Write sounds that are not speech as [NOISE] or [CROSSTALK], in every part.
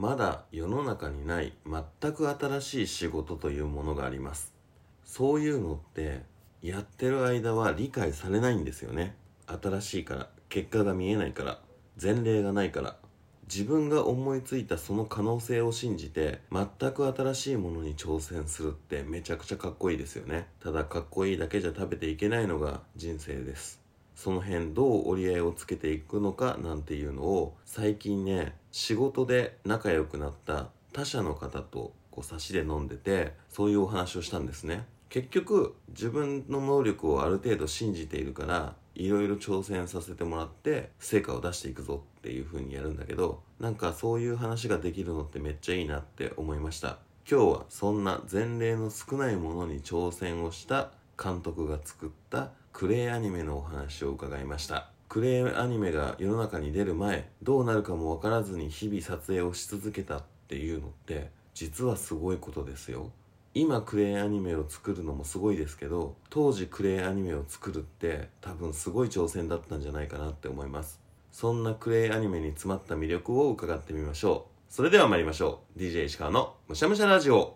まだ世の中にない全く新しい仕事というものがあります。そういうのってやってる間は理解されないんですよね。新しいから結果が見えないから前例がないから。自分が思いついたその可能性を信じて全く新しいものに挑戦するってめちゃくちゃかっこいいですよね。ただかっこいいだけじゃ食べていけないのが人生です。その辺どう折り合いをつけていくのかなんていうのを最近ね仕事で仲良くなった他社の方とこう差しで飲んでてそういうお話をしたんですね。結局自分の能力をある程度信じているからいろいろ挑戦させてもらって成果を出していくぞっていう風にやるんだけどなんかそういう話ができるのってめっちゃいいなって思いました。今日はそんな前例の少ないものに挑戦をした監督が作ったクレイアニメのお話を伺いました。クレイアニメが世の中に出る前どうなるかも分からずに日々撮影をし続けたっていうのって実はすごいことですよ。今クレイアニメを作るのもすごいですけど当時クレイアニメを作るって多分すごい挑戦だったんじゃないかなって思います。そんなクレイアニメに詰まった魅力を伺ってみましょう。それでは参りましょう。DJ 石川のむしゃむしゃラジオ。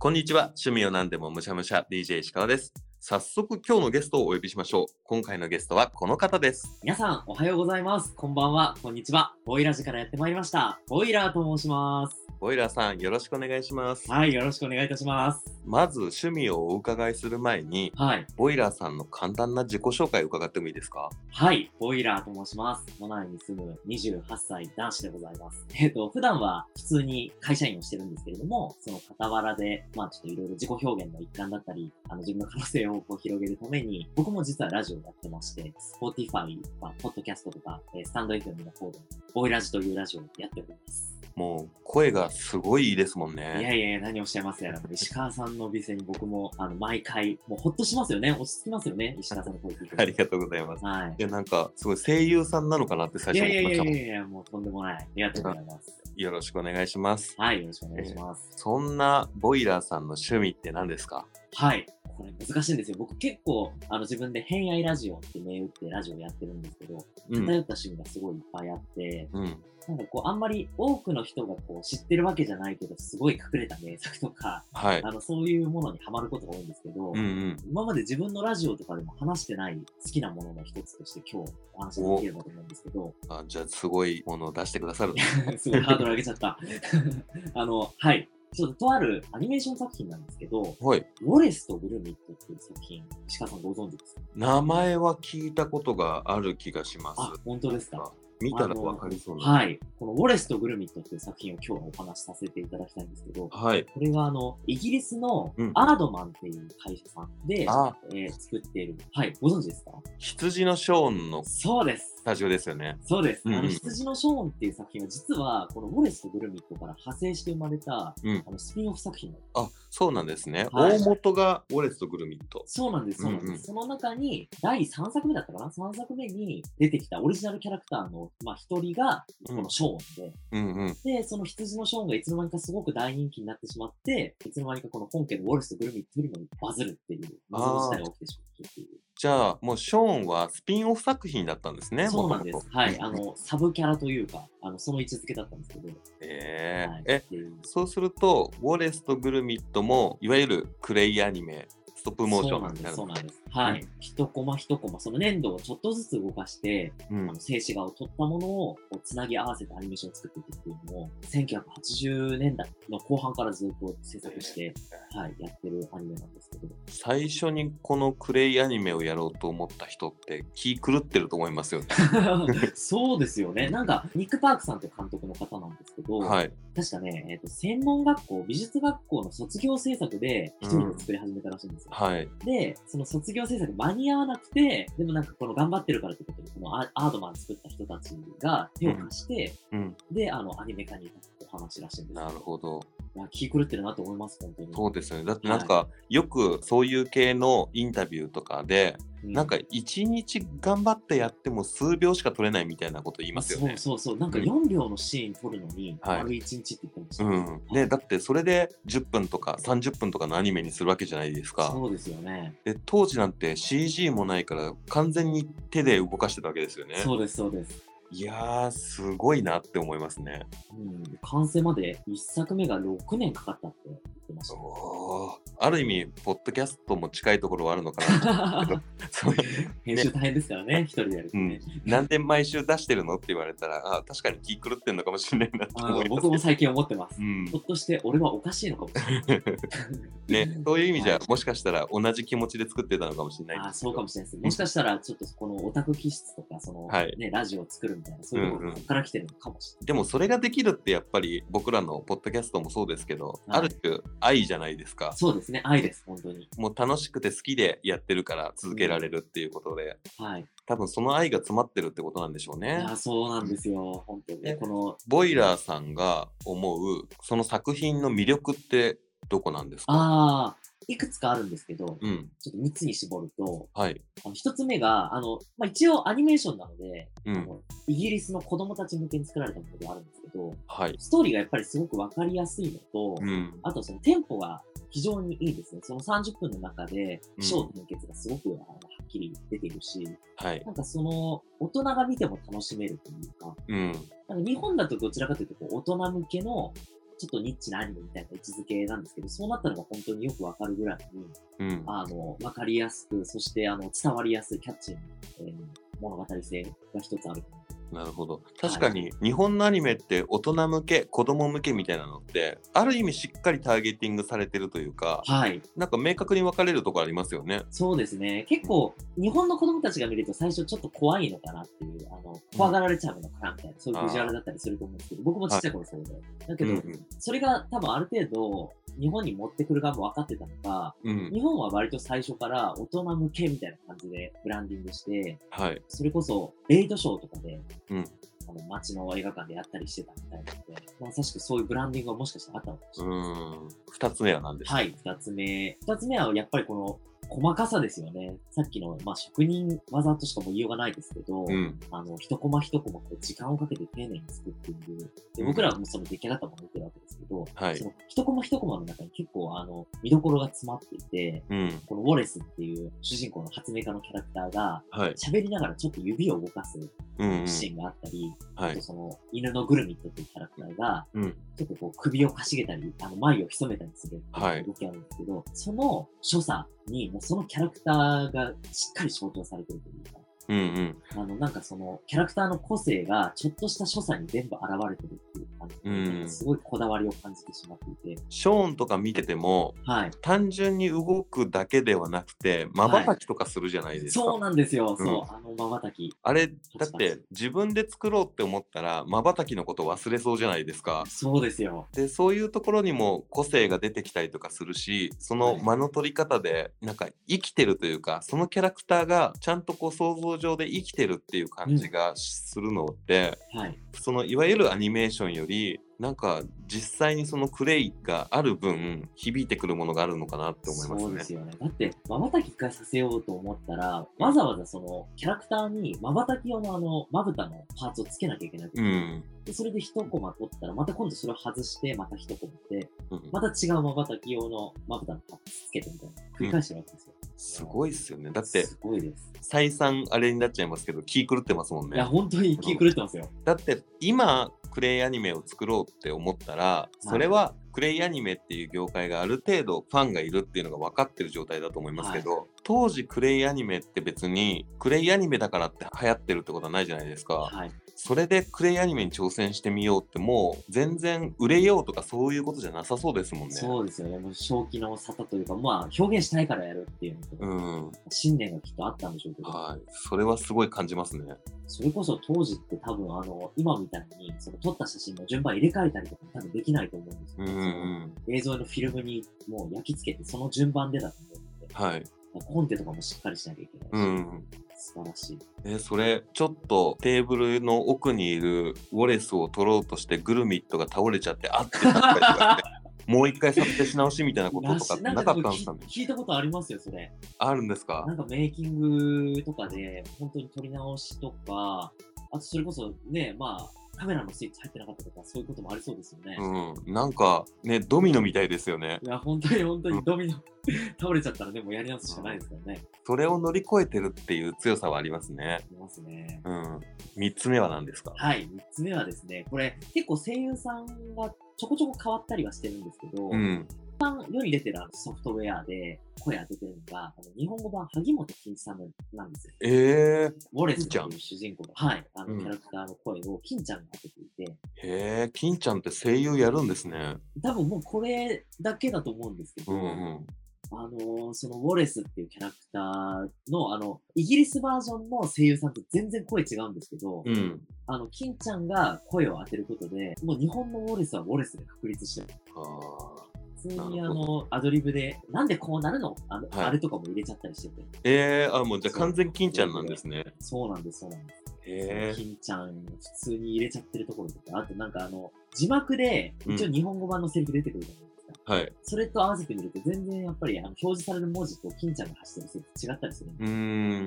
こんにちは趣味を何でもむしゃむしゃ DJ 石川です早速今日のゲストをお呼びしましょう今回のゲストはこの方です皆さん、おはようございます。こんばんは、こんにちは。ボイラジからやってまいりました。ボイラーと申します。ボイラーさんよろしくお願いしますはい、よろしくお願いいたします。まず趣味をお伺いする前にはい、ボイラーさんの簡単な自己紹介を伺ってもいいですか？はい、ボイラーと申します。都内に住む28歳男子でございます。[LAUGHS] えっ、と、普段は普通に会社員をしてるんですけれども、その傍らで、まあちょっといろいろ自己表現の一環だったり、あの自分の可能性をこう広げるために、僕も実はラジオをやってまして、Spotify、まあ、ポッドキャストとか、えースタンド FM の方で、ボイラジというラジオをやっております。もう声がすごいいいですもんね。いやいや、何をおっしゃいますやら、石川さんの美声に僕も、あの、毎回、もうほっとしますよね。落ち着きますよね。石川さんの声聞いて。ありがとうございます。はいいやなんかすごい声優さんなのかなって最い。い初やいやいやいやいや、もうとんでもない。ありがとうございます。よろしくお願いします。はい、よろしくお願いします。そんなボイラーさんの趣味って何ですか？はい。これ難しいんですよ。僕結構、あの、自分で偏愛ラジオって銘打ってラジオやってるんですけど、うん。偏った趣味がすごいいっぱいあって、うん。なんかこう、あんまり多くの人がこう、知ってるわけじゃないけど、すごい隠れた名作とか、はい。あの、そういうものにハマることが多いんですけど、うんうん。今まで自分のラジオとかでも話してない好きなものの一つとして今日お話ができればと思うんですけど、あじゃあすごいものを出してくださる。[LAUGHS] すごいハードル上げちゃった。[LAUGHS] あの、はい。ちょっととあるアニメーション作品なんですけど、はい。ウォレスとグルミットっていう作品、石川さんご存知ですか？名前は聞いたことがある気がします。あ、本当ですか？見たらわかりそうな。はい。このウォレスとグルミットっていう作品を今日はお話しさせていただきたいんですけど、はい。これがあの、イギリスのうんアードマンっていう会社さんで、あ、えー作っている、はい、ご存知ですか？羊のショーンのそうですス。タジオですよね。そうです。うんうんあの、羊のショーンっていう作品は、実は、このウォレスとグルミットから派生して生まれた、うんあのスピンオフ作品なんです。あ、そうなんですね。はい大元がウォレスとグルミット。そうなんです、そうなんです。うんうんその中に、第3作目だったかな ?3 作目に出てきたオリジナルキャラクターの、まあ、一人が、このショーンで、うんうん。で、その羊のショーンがいつの間にかすごく大人気になってしまって、いつの間にかこの本家のウォレスとグルミットよりもバズるっていう、バズる事態が起きてしまったっていう。じゃあ、もうショーンはスピンオフ作品だったんですね。そうなんで。すはい。あの、サブキャラというか、あの、その位置づけだったんですけど、はい。えーえっていうそうすると、ウォレスとグルミットも、いわゆるクレイアニメ、ストップモーションみたいな。そうなんです。はい。一コマ一コマ、その粘土をちょっとずつ動かして、うんあの静止画を撮ったものをつなぎ合わせてアニメーションを作っていくっていうのを、1980年代の後半からずっと制作して、はい、やってるアニメなんですけど。最初にこのクレイアニメをやろうと思った人って気狂ってると思いますよね。[LAUGHS] そうですよね。なんか、ニック・パークさんって監督の方なんですけど、はい。確かね、えっ、と、専門学校、美術学校の卒業制作で一人で作り始めたらしいんですよ。はい。で、その卒業制作間に合わなくて、でもなんかこの頑張ってるからってことで、このアアードマン作った人たちが手を貸して、うん。で、あの、アニメ化にお話らしいんですよなるほど。いや気狂ってるなと思います、本当に。そうですよね。だってなんか、よくそういう系のインタビューとかで、うなんか一日頑張ってやっても数秒しか撮れないみたいなこと言いますよね。そうそうそう。なんかうん4秒のシーン撮るのに、はい丸1日って言ってました。うん、ねだってそれで10分とか30分とかのアニメにするわけじゃないですか。そうですよね。で当時なんて CG もないから完全に手で動かしてたわけですよね。そうです、そうです。いやーすごいなって思いますね。うん、完成まで1作目が6年かかったって言ってまある意味ポッドキャストも近いところはあるのかな。と [LAUGHS] そう編集大変ですからね、一人でやるとね。なん。で毎週出してるのって言われたらあ確かに気狂ってんのかもしれないなってあ思います僕も最近思ってます。う。ん。ひょっとして俺はおかしいのかもしれない。ね、[LAUGHS] そうい。う意味じゃもしかしたら同じ気持ちで作ってたのかもしれないあそうかもしれないです。もしかしたら、ちょっとこのオタク気質とか、その、はい。ね、ラジオを作るみたいな、そういうとこから来てるのかもしれない。でもそれができるってやっぱり僕らのポッドキャストもそうですけど、はい。ある種愛じゃないですか。そうですね、愛です、本当に。もう楽しくて好きでやってるから続けられるっていうことで、はい。多分その愛が詰まってるってことなんでしょういね。や、そうなんですよ、本当に。ねこの、ボイラーさんが思うその作品の魅力ってどこなんですか？ああ、いくつかあるんですけど、うん。ちょっと3つに絞ると、はい。あの1つ目が、あの、まあ、一応アニメーションなので、うん。イギリスの子供たち向けに作られたものではあるんですけど、はい。ストーリーがやっぱりすごくわかりやすいのと、うん。あとそのテンポが非常にいいですね。その30分の中で、うん起承転結がすごく、はっきり出ているし、はい。なんかその、大人が見ても楽しめるというか、うん。なんか日本だとどちらかというと大人向けの、ちょっとニッチなアニメみたいな位置づけなんですけど、そうなったのが本当によくわかるぐらいに、うん。あの、わかりやすく、そしてあの、伝わりやすいキャッチーな、えー物語性が一つあるかななるほど。確かに日本のアニメって大人向け、子供向けみたいなのって、ある意味しっかりターゲティングされてるというか、はい。なんか明確に分かれるところありますよね。そうですね。結構、日本の子供たちが見ると最初ちょっと怖いのかなっていう、あの、怖がられちゃうのかなみたいな、そういうビジュアルだったりすると思うんですけど、僕もちっちゃい頃そうで。だけど、うんうんそれが多分ある程度、日本に持ってくる側も分かってたのか、うん。日本は割と最初から大人向けみたいな感じでブランディングして、はい。それこそ、レイドショーとかで、うんあの街の映画館でやったりしてたみたいなので、まさしくそういうブランディングがもしかしたらあったのかもしうれないです。ん。二つ目は何ですか？はい、二つ目。二つ目はやっぱりこの細かさですよね。さっきの、まあ、職人技としかも言いようがないですけど、うん。あの、一コマ一コマこう時間をかけて丁寧に作っている。でうん僕らはもうその出来上がったものど、はいその一コマ一コマの中に結構あの、見どころが詰まっていて、うん。このウォレスっていう主人公の発明家のキャラクターが、はい。喋りながらちょっと指を動かすうん、うん。シーンがあったり、はいあと。その犬のグルミットっていうキャラクターが、うん。ちょっとこう首をかしげたり、あの眉を潜めたりする動きがあるんですけど、その所作にもうそのキャラクターがしっかり象徴されてるというか、うんうん。あのなんかそのキャラクターの個性がちょっとした所作に全部現れてるっていう感じで、うんすごいこだわりを感じてしまっていて、ショーンとか見てても、はい。単純に動くだけではなくて、瞬きとかするじゃないですか。そうなんですよ、うんそう、あの瞬き。あれ、だって自分で作ろうって思ったら、瞬きのこと忘れそうじゃないですか。そうですよ。で、そういうところにも個性が出てきたりとかするし、そのはい間の取り方で、なんか生きてるというか、そのキャラクターがちゃんとこう想像上で生きてるっていう感じがするのって、はい。そのいわゆるアニメーションより、なんか実際にそのクレイがある分、響いてくるものがあるのかなって思いますね。そうですよね。だって、瞬き化させようと思ったら、わざわざそのキャラクターに瞬き用のあの、まぶたのパーツをつけなきゃいけない。うん。でそれで一コマ取ったら、また今度それを外して、また一コマで、うんまた違う瞬き用のまぶたのパーツつけてみたいな。繰り返してるわけですよ。すごいっすよね。だって、すごいです。再三あれになっちゃいますけど、気狂ってますもんいや、ね。本当に気狂ってますよ。だって、今、クレイアニメを作ろうって思ったら、それはクレイアニメっていう業界がある程度ファンがいるっていうのが分かってる状態だと思いますけど、当時クレイアニメって別にクレイアニメだからって流行ってるってことはないじゃないですか。はい。それでクレイアニメに挑戦してみようってもう全然売れようとかそういうことじゃなさそうですもんね。そうですよね。もう正気の沙汰というか、まあ、表現したいからやるっていうのと、うん。信念がきっとあったんでしょうけど、はい。それはすごい感じますね。それこそ当時って多分あの、今みたいに、その撮った写真の順番入れ替えたりとか多分できないと思うんですよ、うんうん映像のフィルムにもう焼き付けて、その順番でだと思うので、はい。コンテとかもしっかりしなきゃいけないし、うん。素晴らしい。えそれちょっとテーブルの奥にいるウォレスを取ろうとしてグルミットが倒れちゃってあってなったりとかね [LAUGHS] もう一回撮影し直しみたいなこととかってなかったんですかね聞いたことありますよ、それ。あるんですか？なんかメイキングとかで、本当に撮り直しとか、あとそれこそね、まあ、カメラのスイッチ入ってなかったとか、そういうこともありそうですよね。うん、なんかね、ドミノみたいですよね。いや、本当に本当にドミノ、倒れちゃったらね、もうやり直すしかないですからね。それを乗り越えてるっていう強さはありますね。いますね。うん。三つ目は何ですか？はい、3つ目はですね、これ結構声優さんがちょこちょこ変わったりはしてるんですけど、うん。世に出てるあのソフトウェアで声当ててるのが、あの日本語版萩本欽一さんなんですよ。えー、ウォレスっていう主人公の、はい、あのうんキャラクターの声を金ちゃんが当てていて、へえ、金ちゃんって声優やるんですね。多分もうこれだけだと思うんですけど、うんうん。あのーそのウォレスっていうキャラクターの、あの、イギリスバージョンの声優さんと全然声違うんですけど、うん。あの、金ちゃんが声を当てることで、もう日本のウォレスはウォレスで確立してる。あ普通にあの、アドリブで、なんでこうなるの？あの、はいあれとかも入れちゃったりしてて。ーえー、あ、もうじゃあ完全金ちゃんなんですね。そうなんです、そうなんです。へえ。金ちゃん、普通に入れちゃってるところとか、あとなんかあの、字幕で、一応日本語版のセリフ出てくるじゃないですか。はい。それと合わせてみると、全然やっぱりあの表示される文字と金ちゃんが発してるセリフ違ったりするんでうー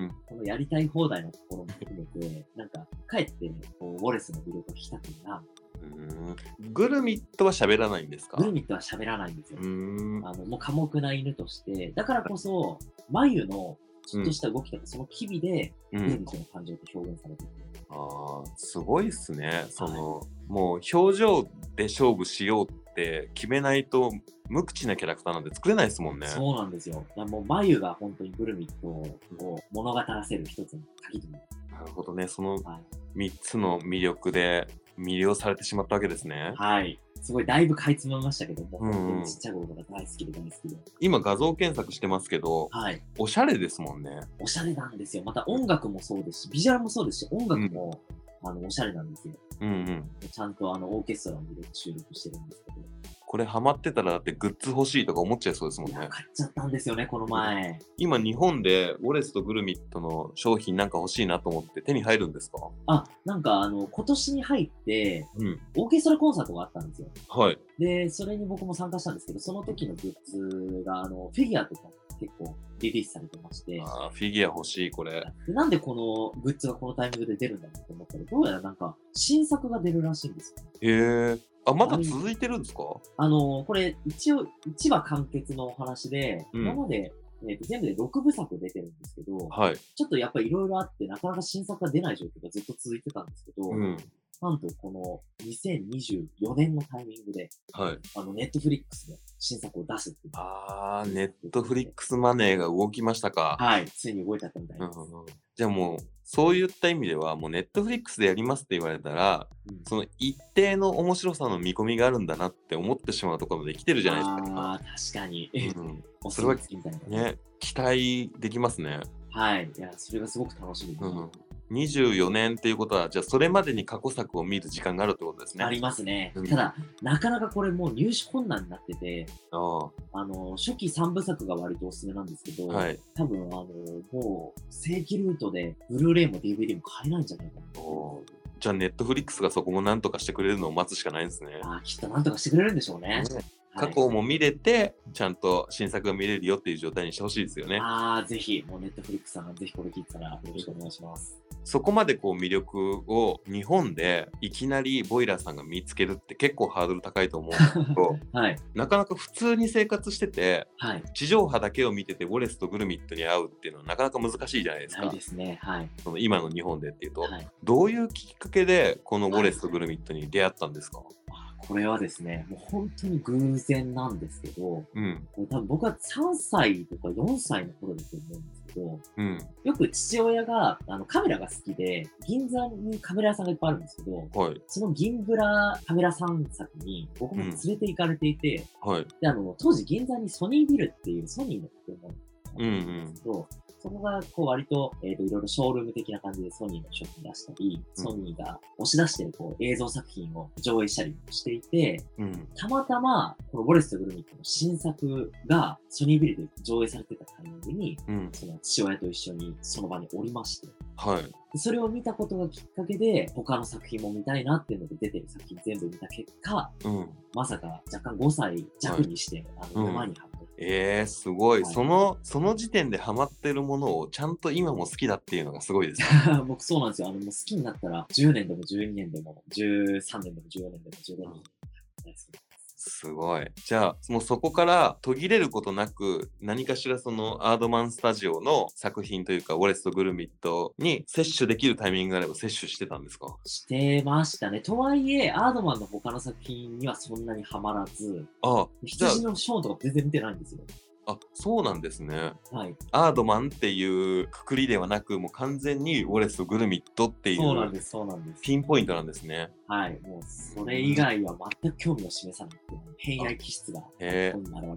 ん。このやりたい放題のところも含めて、なんか、かえって、こう、ウォレスの魅力を引き立てるな。うーんグルミットは喋らないんですか？グルミットは喋らないんですよ。あの、もう寡黙な犬として、だからこそ、眉のちょっとした動きとか、その機微で、うん。グルミットの感情って表現されてる。ああ、すごいっすね。その、もう表情で勝負しようって決めないと、無口なキャラクターなんて作れないですもんね。そうなんですよ。もう眉が本当にグルミットを物語らせる一つの鍵となる。ほどね。そのはい。3つの魅力で魅了されてしまったわけですね。はい。すごい、だいぶかいつまみましたけども、うんちっちゃい頃から大好きで大好きで。今画像検索してますけど、はい。おしゃれですもんね。おしゃれなんですよ。また音楽もそうですし、ビジュアルもそうですし、音楽も、あのおしゃれなんですよ。うんうん。ちゃんとあのオーケストラも入れて収録してるんですけど。これハマってたらだってグッズ欲しいとか思っちゃいそうですもんね。買っちゃったんですよね、この前。今日本でウォレスとグルミットの商品なんか欲しいなと思って手に入るんですか？あ、なんかあの、今年に入って、うん。オーケストラコンサートがあったんですよ。はい。で、それに僕も参加したんですけど、その時のグッズが、あの、フィギュアとか結構リリースされてまして、あーフィギュア欲しい、これ。でなんでこのグッズがこのタイミングで出るんだろうと思ったら、どうやらなんか新作が出るらしいんですよ。へえ。あ、まだ続いてるんですか？あの、これ一応1話完結のお話で、うん今まで、えーと全部で6部作出てるんですけど、はい。ちょっとやっぱりいろいろあって、なかなか新作が出ない状況がずっと続いてたんですけど、うん。なんとこの2024年のタイミングで、はい。あの、ネットフリックスで新作を出すっていう。あー、ネットフリックスマネーが動きましたか。はい、ついに動いちゃったみたいです。うんうんうんじゃあもう、そういった意味では、もうネットフリックスでやりますって言われたら、うんその一定の面白さの見込みがあるんだなって思ってしまうところまで来てるじゃないですか。ああ、確かに。うんお [LAUGHS] それは。ね、期待できますね。はい。いや、それがすごく楽しみです。うん、24年っていうことは、じゃあそれまでに過去作を見る時間があるってことですね。ありますね。うんただ、なかなかこれもう入手困難になってて、ああの、初期3部作が割とおすすめなんですけど、あはい。多分、あの、もう、正規ルートで、ブルーレイも DVD も買えないんじゃないかな。じゃあネットフリックスがそこもなんとかしてくれるのを待つしかないんですね。ああ、きっとなんとかしてくれるんでしょうね。はい過去も見れて、ちゃんと新作が見れるよっていう状態にしてほしいですよね。ああ、ぜひ、もうネットフリックスさん、ぜひこれ聞いてたらよろしくお願いします。そこまでこう魅力を日本でいきなりボイラーさんが見つけるって結構ハードル高いと思うんですけど [LAUGHS] はい。なかなか普通に生活しててはい。地上波だけを見ててウォレスとグルミットに会うっていうのはなかなか難しいじゃないですかすね。はい。その今の日本でっていうと、はい。どういうきっかけでこのウォレスとグルミットに出会ったんですか、あこれはですね、もう本当に偶然なんですけど、うん多分僕は3歳とか4歳の頃だと思うんですけど、うん。よく父親があのカメラが好きで、銀座にカメラ屋さんがいっぱいあるんですけど、はい。その銀ブラカメラ散策に僕も連れて行かれていて、はい。で、あの、当時銀座にソニービルっていうソニーの建物があうんですけど、そこがこう割と,、えー、といろいろショールーム的な感じでソニーの商品出したり、うんソニーが押し出してるこう映像作品を上映したりもしていて、うんたまたま、このウォレスとグルミットの新作がソニービルで上映されてたタイミングに、うんその父親と一緒にその場におりまして、はい。でそれを見たことがきっかけで、他の作品も見たいなっていうので出てる作品全部見た結果、うん。まさか若干5歳弱にして、あのうん沼にはまる。えー、すごい。はいその、その時点でハマってるものをちゃんと今も好きだっていうのがすごいですね。[LAUGHS] 僕そうなんですよ。あの、もう好きになったら、10年でも12年でも、13年でも14年でも15年でも大好きです。すごい。じゃあ、もうそこから途切れることなく、何かしらそのアードマンスタジオの作品というか、ウォレスとグルミットに摂取できるタイミングがあれば摂取してたんですか？してましたね。とはいえ、アードマンの他の作品にはそんなにハマらず、あじゃ羊のショーンとか全然見てないんですよ。あ、あ、そうなんですね。はい。アードマンっていうくくりではなく、もう完全にウォレスとグルミットっていうそうなんです、そうなんです。ピンポイントなんですね。はい。もう、それ以外は全く興味を示さないっていう、偏愛気質が、ここにへえ現れてる感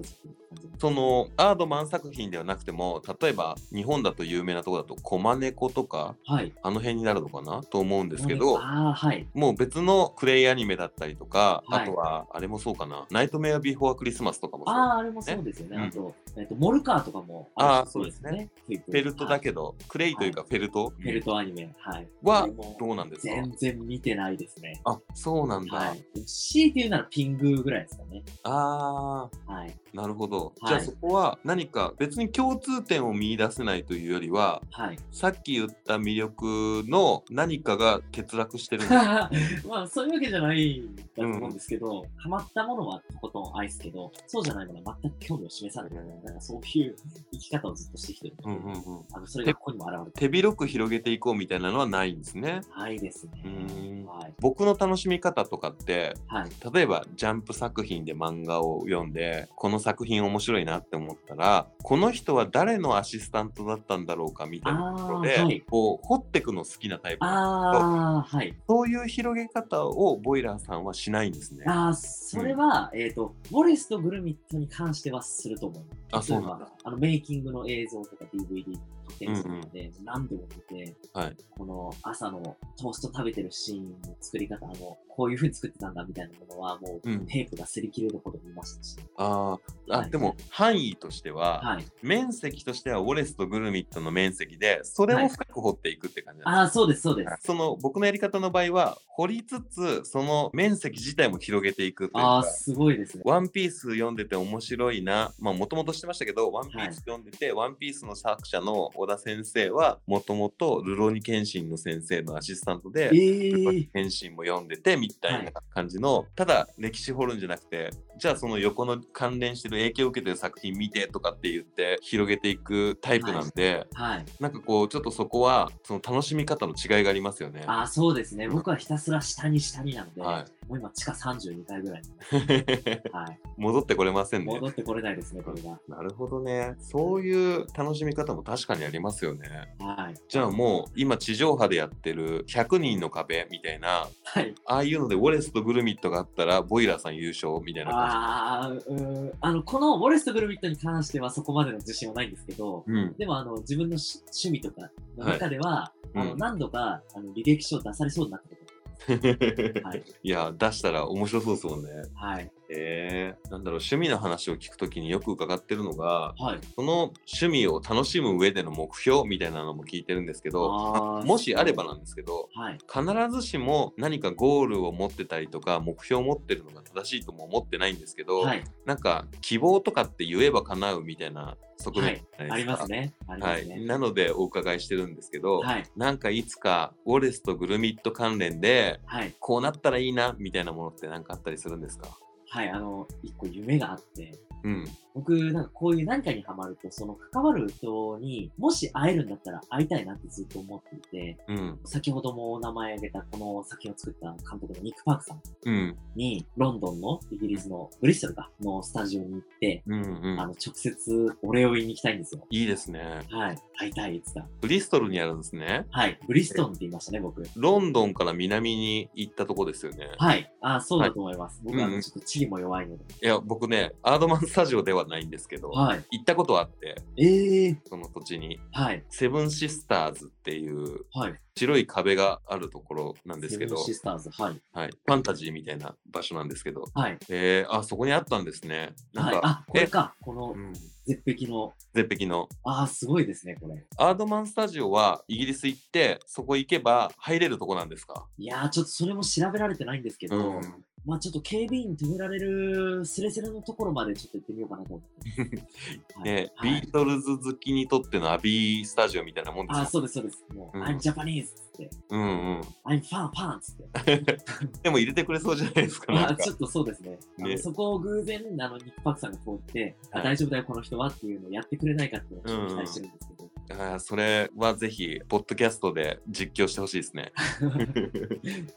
じです。そのアードマン作品ではなくても、例えば日本だと有名なところだと、コマネコとか、はい。あの辺になるのかな？と思うんですけど、ああ、はい。もう別のクレイアニメだったりとか、はいあとはあれもそうかな、ナイトメアビフォークリスマスとかもそう。ああ、あれもそうですよね。うんあと、えっと、モルカーとかもあーるそうですね。フフェルトだど。けど、クレイというかフェルト、フェルトアニメ。はい。はどうなんですか？全然見てないですね。あ、そうなんだ。はい。強いて言うならピングーぐらいですかね。あはい。ー、なるほど。はいじゃあそこは何か別に共通点を見出せないというよりは、はい。さっき言った魅力の何かが欠落してるんですか？[LAUGHS] まあ、そういうわけじゃないんだと思うんですけど、ハマったものはとことん愛すけど、そうじゃないものは全く興味を示さない。なんかそういう生き方をずっとしてきてるので、うんうんうん。あのそれがここにも現れて手広く広げていこうみたいなのはないんですね。ないですねう。ーんはい。僕の楽しみ方とかってはい。例えばジャンプ作品で漫画を読んでこの作品面白いなって思ったらこの人は誰のアシスタントだったんだろうかみたいなところで、はいこう掘ってくの好きなタイプああ、はい。そういう広げ方をボイラーさんはしないんですね。ああ、それは、えっ、と、ウォレスとグルミットに関してはすると思います。あそうなんだ。あの、メイキングの映像とか DVD 特で、何度も見て、はいこの朝のトースト食べてるシーンの作り方、あの、こういう風に作ってたんだみたいなものは、もう、うんテープが擦り切れるほど見ましたし。あはいでも範囲としては、はい。面積としてはウォレスとグルミットの面積でそれを深く掘っていくって感じですああ、そうです、そうです。その僕のやり方の場合は掘りつつその面積自体も広げていくというあすごいですね。ワンピース読んでて面白いな、まあもともとしてましたけど、ワンピース読んでて、ワンピースの作者の小田先生は、もともとルロニケンシンの先生のアシスタントで、えルロニえケンシンも読んでてみたいな感じの、ただ歴史掘るんじゃなくて、じゃあその横の関連してる影響を受けてる作品見てとかって言って広げていくタイプなんで、はい。なんかこうちょっとそこはその楽しみ方の違いがありますよね。ああ、そうですね。僕はひたすら下に下になので、はもう今、地下32階ぐらいに。[LAUGHS] はい。戻ってこれませんね。戻ってこれないですね、これが。なるほどね。そういう楽しみ方も確かにありますよね。はい。じゃあもう今地上波でやってる100人の壁みたいな、はい。ああいうのでウォレスとグルミットがあったらボイラーさん優勝みたいな感ああ、うーん。あの、このウォレスとグルミットに関してはそこまでの自信はないんですけど、じ。うん。でも、あの、自分のし趣味とかの中では、あの、いうん何度か、あの、履歴書を出されそうになったこと [LAUGHS] はい。いや、出したら面白そうですもんね。はい。えー、なんだろう、趣味の話を聞くときによく伺ってるのが、はい。その趣味を楽しむ上での目標みたいなのも聞いてるんですけど、もしあればなんですけど、はい。必ずしも何かゴールを持ってたりとか目標を持ってるのが正しいとも思ってないんですけど、はい。なんか希望とかって言えば叶うみたいな側面。ありますね。はい。なのでお伺いしてるんですけど、はい。なんかいつかウォレスとグルミット関連ではい。こうなったらいいなみたいなものって何かあったりするんですか？はい。あの、一個夢があって、うん。僕、なんかこういう何かにハマると、その関わる人にもし会えるんだったら会いたいなってずっと思っていて、うん。先ほどもお名前挙げたこの作品を作った監督のニック・パークさんうん。に、ロンドンのイギリスのブリストルかのスタジオに行って、うん。うん。あの、直接お礼を言いに行きたいんですよ。いいですね。はい。会いたいって言ってブリストルにあるんですね。た。はい。ブリストンって言いましたね、僕。ロンドンから南に行ったとこですよね。はい。あ、そうだと思います。僕はあうんうんのちょっと地理も弱いので。いや、僕ね、アードマンスタジオではないんですけど、はい。行ったことはあって、ええー。その土地に、はい。セブンシスターズっていうはい。白い壁があるところなんですけどセブン、シスターズ、はい。はい、ファンタジーみたいな場所なんですけど、はい。えー、あ、そこにあったんですね。なんか、はい、あ、これか。このうん、絶壁の。絶壁の。ああ、すごいですね、これ。アードマンスタジオはイギリス行って、そこ行けば入れるとこなんですか？いやー、ちょっとそれも調べられてないんですけど、うんまあちょっと警備員止められるスレスレのところまでちょっと行ってみようかなと思って [LAUGHS] ね、はいビートルズ好きにとってのアビースタジオみたいなもんですよあー、そうです、そうです。もう、うん I'm Japanese っつって、うんうん。I'm fan fan っつって。[LAUGHS] でも入れてくれそうじゃないですか。[LAUGHS] なあちょっとそうですね。ねそこを偶然、あの、ニックパックさんが通って、あはい大丈夫だよ、この人はっていうのをやってくれないかっていうのを期待してるんですけど。あーそれはぜひ、ポッドキャストで実況してほしいですね。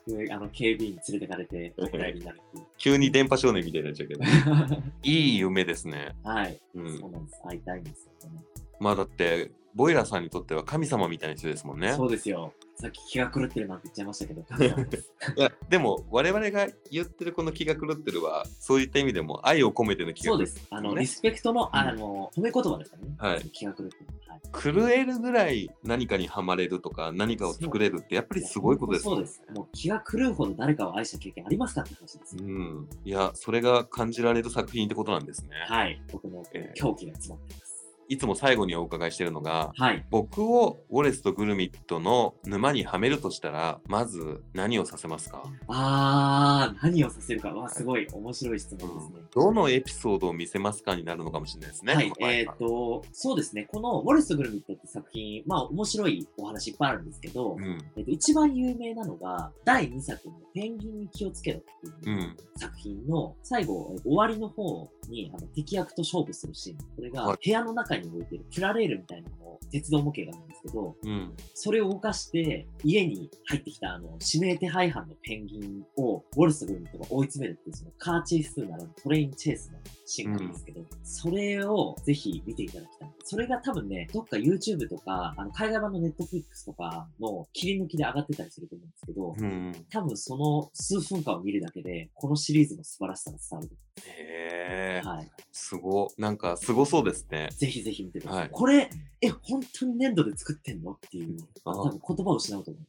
で [LAUGHS] あの、警備員に連れてかれて、になる。[LAUGHS] 急に電波少年みたいになっちゃうけど。[LAUGHS] いい夢ですね。はい、うんそうなんです。会いたいんですよね。まあだって、ボイラーさんにとっては神様みたいな人ですもんね。そうですよ。さっき気が狂ってるなんて言っちゃいましたけど、いやでも我々が言ってるこの気が狂ってるはそういった意味でも愛を込めての気が狂ってるそうです。あの、ねリスペクトの、うんあの、褒め言葉ですからね。はい気が狂ってる。はい。狂えるぐらい何かにはまれるとか何かを作れるってやっぱりすごいことですそうです。もう気が狂うほど誰かを愛した経験ありますかって話ですよ。うん、いやそれが感じられる作品ってことなんですね、はい。僕のえー狂気が詰まってます。いつも最後にお伺いしてるのがはい。僕をウォレスとグルミットの沼にはめるとしたらまず何をさせますか、あー、何をさせるか？わ、すごい面白い質問ですね。どのエピソードを見せますかになるのかもしれないですね。はいえっ、と、そうですね。このウォレスとグルミットって作品、まあ面白いお話いっぱいあるんですけど、うんえっと、一番有名なのが、第2作のペンギンに気をつけろっていう、うん作品の最後、えっと終わりの方にあの敵役と勝負するシーン。これがはい部屋の中に置いてるプラレールみたいなのを鉄道模型があるんですけど、うんそれを動かして家に入ってきたあの指名手配犯のペンギンをウォルスとグルミットが追い詰めるっていうそのカーチェイスならぬトレインチェイスのシーンなんですけど、それをぜひ見ていただきたい。それが多分ね、どっか YouTube とか、あの海外版の Netflix とかの切り抜きで上がってたりすると思うんですけど、うん多分その数分間を見るだけで、このシリーズの素晴らしさが伝わる。へえはい。すごなんかすごそうですね。ぜひぜひ見てください。はいこれ、え、本当に粘土で作ってんのっていう、あ多分言葉を失うと思い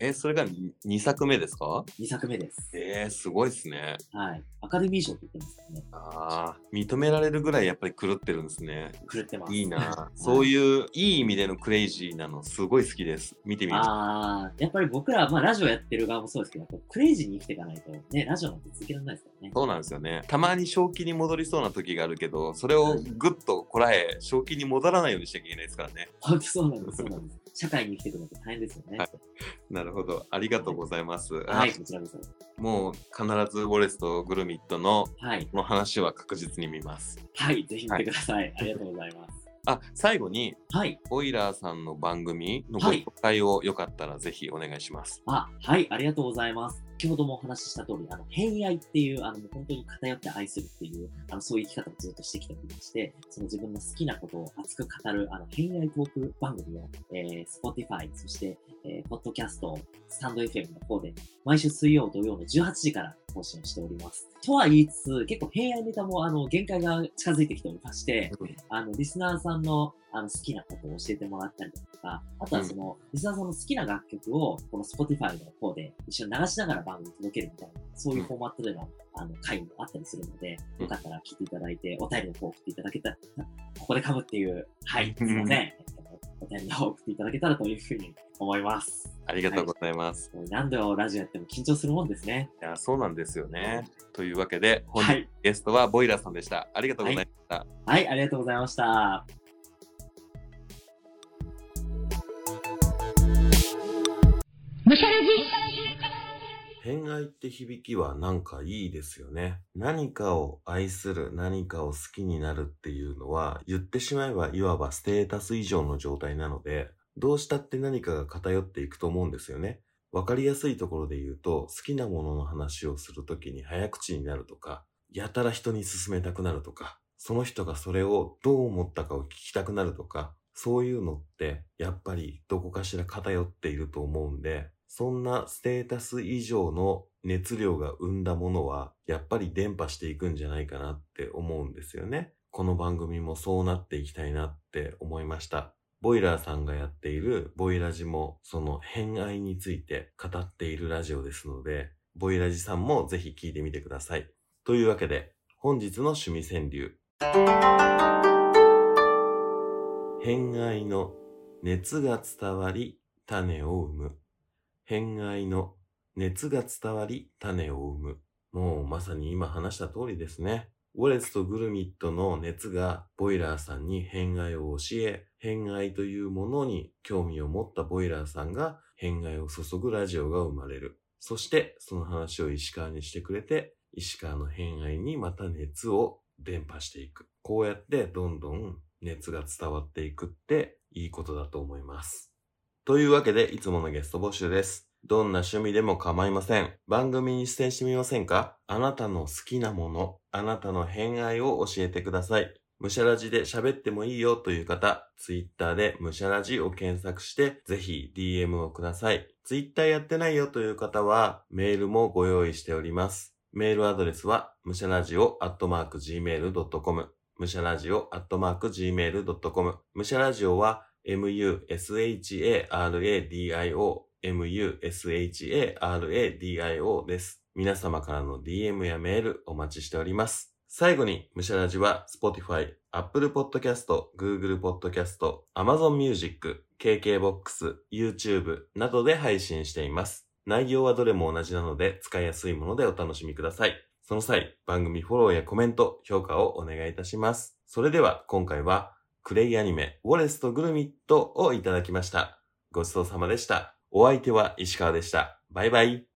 えそれが2作目ですか？2作目です。えー、すごいですね。はい。アカデミー賞って言ってますからね。ああ、認められるぐらいやっぱり狂ってるんですね。狂ってます。いいなは。そういういい意味でのクレイジーなのすごい好きです。見てみます。ああ、やっぱり僕ら、まあラジオやってる側もそうですけど、クレイジーに生きていかないと、ね、ラジオなんて続けられないですからね。そうなんですよね。たまに正気に戻りそうな時があるけど、それをぐっとこらえ、正気に戻らないようにしなきゃいけないですからね。本当そうなんです、そうなんです。社会に生きていくのって大変ですよね。はいなるほど。ありがとうございます。はい、こちらこそ。あもう必ずウォレスとグルミットのはい。この話は確実に見ます。はい、ぜひ見てください。ありがとうございます。[LAUGHS] あ、最後に、はい。ボイラーさんの番組のごはい紹介をよかったらぜひお願いします。あ、はい、ありがとうございます。先ほどもお話しした通り、あの、偏愛っていう、あの、本当に偏って愛するっていう、あの、そういう生き方をずっとしてきたりして、その自分の好きなことを熱く語る、あの、偏愛トーク番組を、えー、Spotify、そして、えー、ポッドキャスト、スタンド FM の方で、毎週水曜、土曜の18時から更新をしております。とは言いつつ、結構偏愛ネタも、あの、限界が近づいてきておりまして、あの、リスナーさんの、あの、好きなことを教えてもらったりだとか、あとはその、リスナーさんの好きな楽曲を、この Spotify の方で一緒に流しながら番組届けるみたいな、そういうフォーマットでの、あの、回もあったりするので、うんよかったら聞いていただいて、お便りの方を送っていただけたら、ここで噛むっていう、はい、すうんいません。えっとお便りの方を送っていただけたらというふうに思います。ありがとうございます。もう何度ラジオやっても緊張するもんですね。いや、そうなんですよね。というわけで、本日。ゲストはボイラーさんでした。ありがとうございました。はい、ありがとうございました。むしゃらじ偏愛って響きはなんかいいですよね。何かを愛する、何かを好きになるっていうのは、言ってしまえばいわばステータス以上の状態なので、どうしたって何かが偏っていくと思うんですよね。わかりやすいところで言うと、好きなものの話をするときに早口になるとか、やたら人に勧めたくなるとか、その人がそれをどう思ったかを聞きたくなるとか、そういうのって、やっぱりどこかしら偏っていると思うんで、そんなステータス以上の熱量が生んだものは、やっぱり伝播していくんじゃないかなって思うんですよね。この番組もそうなっていきたいなって思いました。ボイラーさんがやっているボイラジもその偏愛について語っているラジオですので、ボイラジさんもぜひ聞いてみてください。というわけで、本日の趣味川柳。偏愛の熱が伝わり種を生む。偏愛の熱が伝わり種を生む。もうまさに今話した通りですね。ウォレスとグルミットの熱がボイラーさんに偏愛を教え、偏愛というものに興味を持ったボイラーさんが偏愛を注ぐラジオが生まれる。そしてその話を石川にしてくれて、石川の偏愛にまた熱を伝播していく。こうやってどんどん熱が伝わっていくっていいことだと思います。というわけでいつものゲスト募集です。どんな趣味でも構いません。番組に出演してみませんか？あなたの好きなもの、あなたの偏愛を教えてください。むしゃらじで喋ってもいいよという方、ツイッターでむしゃらじを検索して、ぜひ DM をください。ツイッターやってないよという方は、メールもご用意しております。メールアドレスは、むしゃらじおアットマーク gmail.com、むしゃらじおアットマーク gmail.com、むしゃらじおは、musharadio、musharadio です。皆様からの DM やメールお待ちしております。最後に、むしゃらじは Spotify、Apple Podcast、Google Podcast、Amazon Music、KKBOX、YouTube などで配信しています。内容はどれも同じなので使いやすいものでお楽しみください。その際、番組フォローやコメント、評価をお願いいたします。それでは今回は、クレイアニメ、ウォレスとグルミットをいただきました。ごちそうさまでした。お相手は石川でした。バイバイ。